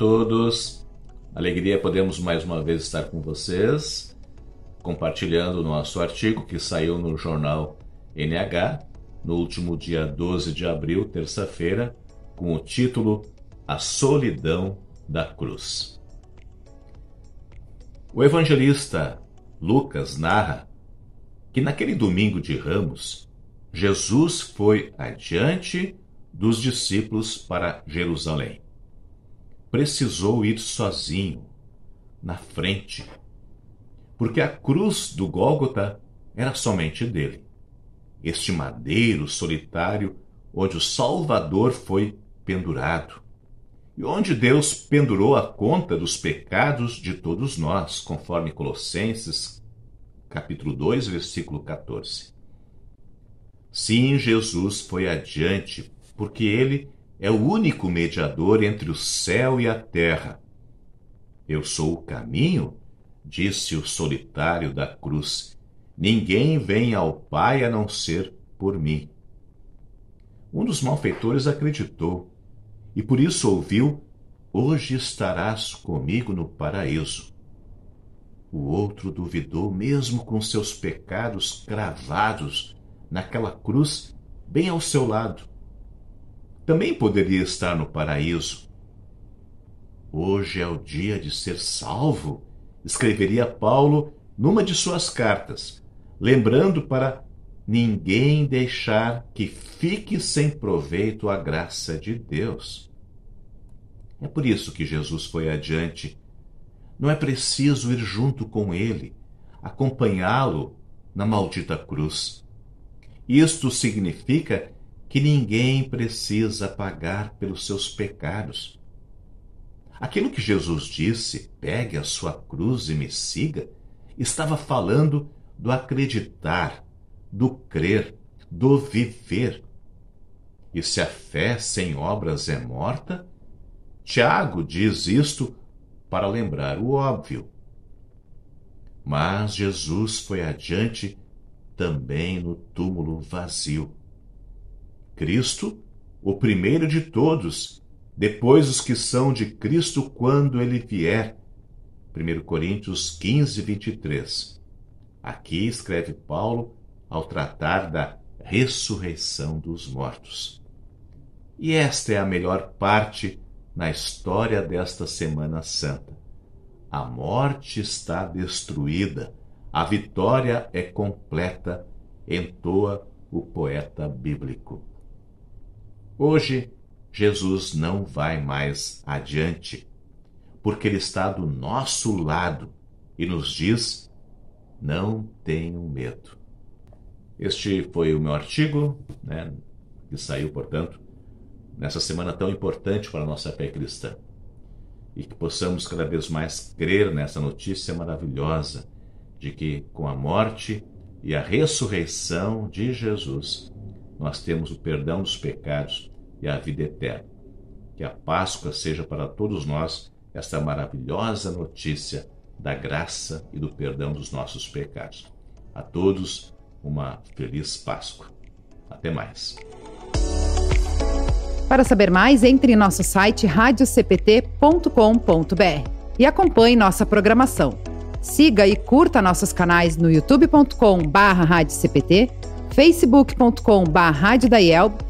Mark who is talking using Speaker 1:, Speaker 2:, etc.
Speaker 1: todos. Alegria podemos mais uma vez estar com vocês, compartilhando o nosso artigo que saiu no jornal NH no último dia 12 de abril, terça-feira, com o título A Solidão da Cruz. O evangelista Lucas narra que naquele domingo de Ramos, Jesus foi adiante dos discípulos para Jerusalém. Precisou ir sozinho, na frente, porque a cruz do Gólgota era somente dele. Este madeiro solitário onde o Salvador foi pendurado e onde Deus pendurou a conta dos pecados de todos nós, conforme Colossenses capítulo 2, versículo 14. Sim, Jesus foi adiante, porque ele é o único mediador entre o céu e a terra. Eu sou o caminho, disse o solitário da cruz. Ninguém vem ao Pai a não ser por mim. Um dos malfeitores acreditou e por isso ouviu: Hoje estarás comigo no paraíso. O outro duvidou, mesmo com seus pecados cravados naquela cruz bem ao seu lado. Também poderia estar no paraíso. Hoje é o dia de ser salvo, escreveria Paulo numa de suas cartas, lembrando para ninguém deixar que fique sem proveito a graça de Deus. É por isso que Jesus foi adiante. Não é preciso ir junto com ele, acompanhá-lo na maldita cruz. Isto significa que ninguém precisa pagar pelos seus pecados. Aquilo que Jesus disse, pegue a sua cruz e me siga, estava falando do acreditar, do crer, do viver. E se a fé sem obras é morta, Tiago diz isto para lembrar o óbvio. Mas Jesus foi adiante também no túmulo vazio. Cristo, o primeiro de todos, depois os que são de Cristo quando ele vier. 1 Coríntios 15, 23. Aqui escreve Paulo ao tratar da ressurreição dos mortos. E esta é a melhor parte na história desta Semana Santa. A morte está destruída, a vitória é completa, entoa o poeta bíblico. Hoje, Jesus não vai mais adiante, porque Ele está do nosso lado e nos diz: não tenham medo. Este foi o meu artigo, né, que saiu, portanto, nessa semana tão importante para a nossa fé cristã. E que possamos cada vez mais crer nessa notícia maravilhosa de que, com a morte e a ressurreição de Jesus, nós temos o perdão dos pecados e a vida eterna. Que a Páscoa seja para todos nós esta maravilhosa notícia da graça e do perdão dos nossos pecados. A todos, uma feliz Páscoa. Até mais.
Speaker 2: Para saber mais, entre em nosso site radiocpt.com.br e acompanhe nossa programação. Siga e curta nossos canais no youtube.com/radiocpt, facebook.com/radiodaielb